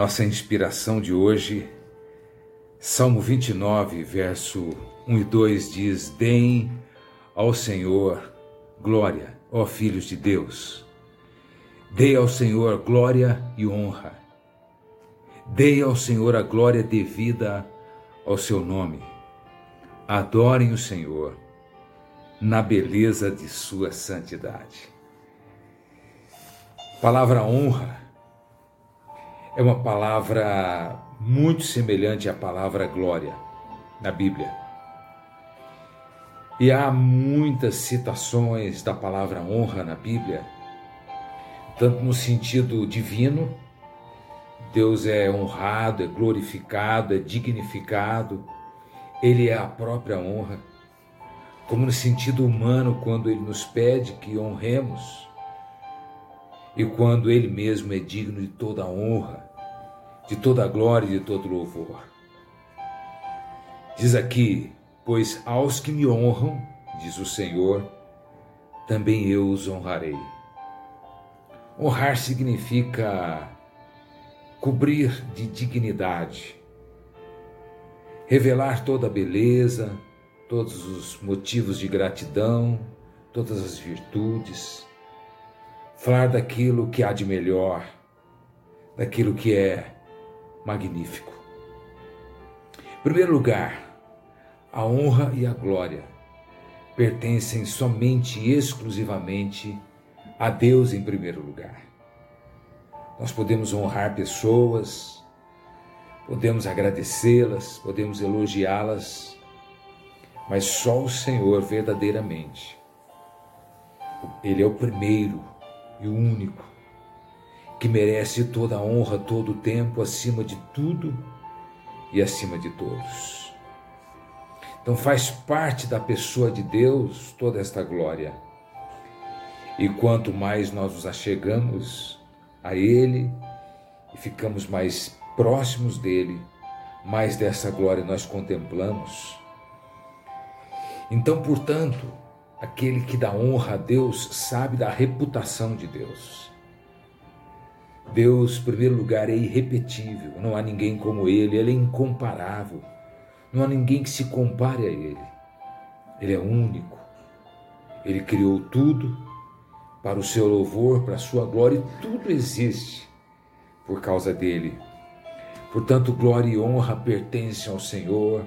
nossa inspiração de hoje, Salmo 29, verso 1 e 2 diz: Deem ao Senhor glória, ó filhos de Deus. Dê ao Senhor glória e honra. Dê ao Senhor a glória devida ao seu nome. Adorem o Senhor na beleza de sua santidade. Palavra honra é uma palavra muito semelhante à palavra glória na Bíblia. E há muitas citações da palavra honra na Bíblia, tanto no sentido divino, Deus é honrado, é glorificado, é dignificado, Ele é a própria honra, como no sentido humano, quando Ele nos pede que honremos e quando Ele mesmo é digno de toda honra, de toda glória e de todo louvor. Diz aqui: Pois aos que me honram, diz o Senhor, também eu os honrarei. Honrar significa cobrir de dignidade, revelar toda a beleza, todos os motivos de gratidão, todas as virtudes falar daquilo que há de melhor, daquilo que é magnífico. Em primeiro lugar, a honra e a glória pertencem somente e exclusivamente a Deus em primeiro lugar. Nós podemos honrar pessoas, podemos agradecê-las, podemos elogiá-las, mas só o Senhor verdadeiramente. Ele é o primeiro e o único, que merece toda a honra, todo o tempo, acima de tudo e acima de todos. Então faz parte da pessoa de Deus toda esta glória. E quanto mais nós nos achegamos a Ele e ficamos mais próximos dele, mais dessa glória nós contemplamos. Então, portanto, Aquele que dá honra a Deus sabe da reputação de Deus. Deus, em primeiro lugar, é irrepetível, não há ninguém como Ele, Ele é incomparável, não há ninguém que se compare a Ele. Ele é único, Ele criou tudo para o seu louvor, para a sua glória, e tudo existe por causa dele. Portanto, glória e honra pertencem ao Senhor.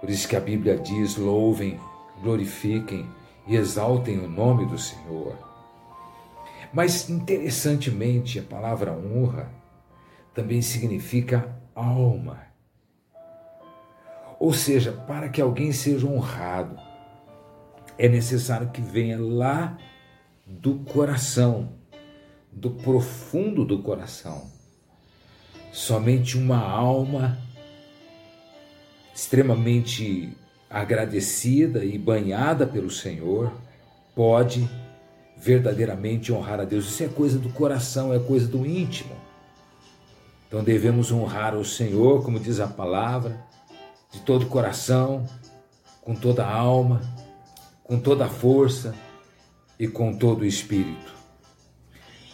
Por isso que a Bíblia diz: louvem glorifiquem e exaltem o nome do Senhor. Mas interessantemente, a palavra honra também significa alma. Ou seja, para que alguém seja honrado, é necessário que venha lá do coração, do profundo do coração. Somente uma alma extremamente agradecida e banhada pelo Senhor, pode verdadeiramente honrar a Deus. Isso é coisa do coração, é coisa do íntimo. Então devemos honrar o Senhor, como diz a palavra, de todo o coração, com toda a alma, com toda a força e com todo o espírito.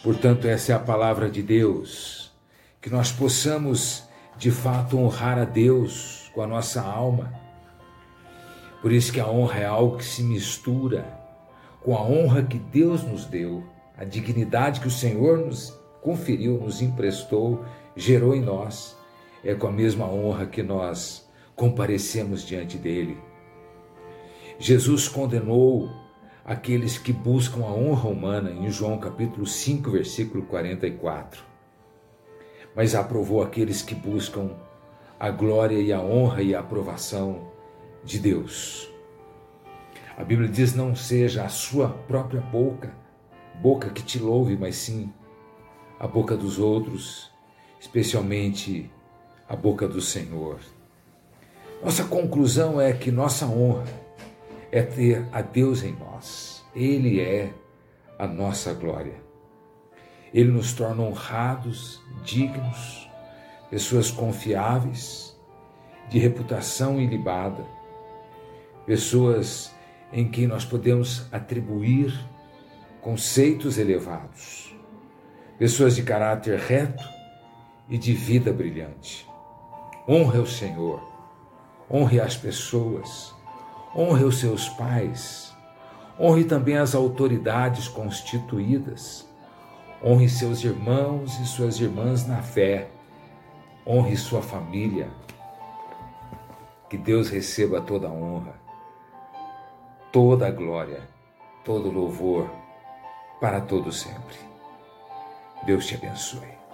Portanto, essa é a palavra de Deus, que nós possamos de fato honrar a Deus com a nossa alma por isso que a honra é algo que se mistura com a honra que Deus nos deu, a dignidade que o Senhor nos conferiu, nos emprestou, gerou em nós. É com a mesma honra que nós comparecemos diante dele. Jesus condenou aqueles que buscam a honra humana em João capítulo 5, versículo 44. Mas aprovou aqueles que buscam a glória e a honra e a aprovação de Deus. A Bíblia diz: não seja a sua própria boca, boca que te louve, mas sim a boca dos outros, especialmente a boca do Senhor. Nossa conclusão é que nossa honra é ter a Deus em nós. Ele é a nossa glória. Ele nos torna honrados, dignos, pessoas confiáveis, de reputação ilibada pessoas em quem nós podemos atribuir conceitos elevados, pessoas de caráter reto e de vida brilhante. Honre o Senhor, honre as pessoas, honre os seus pais, honre também as autoridades constituídas, honre seus irmãos e suas irmãs na fé, honre sua família. Que Deus receba toda a honra, toda a glória, todo louvor para todo sempre. Deus te abençoe.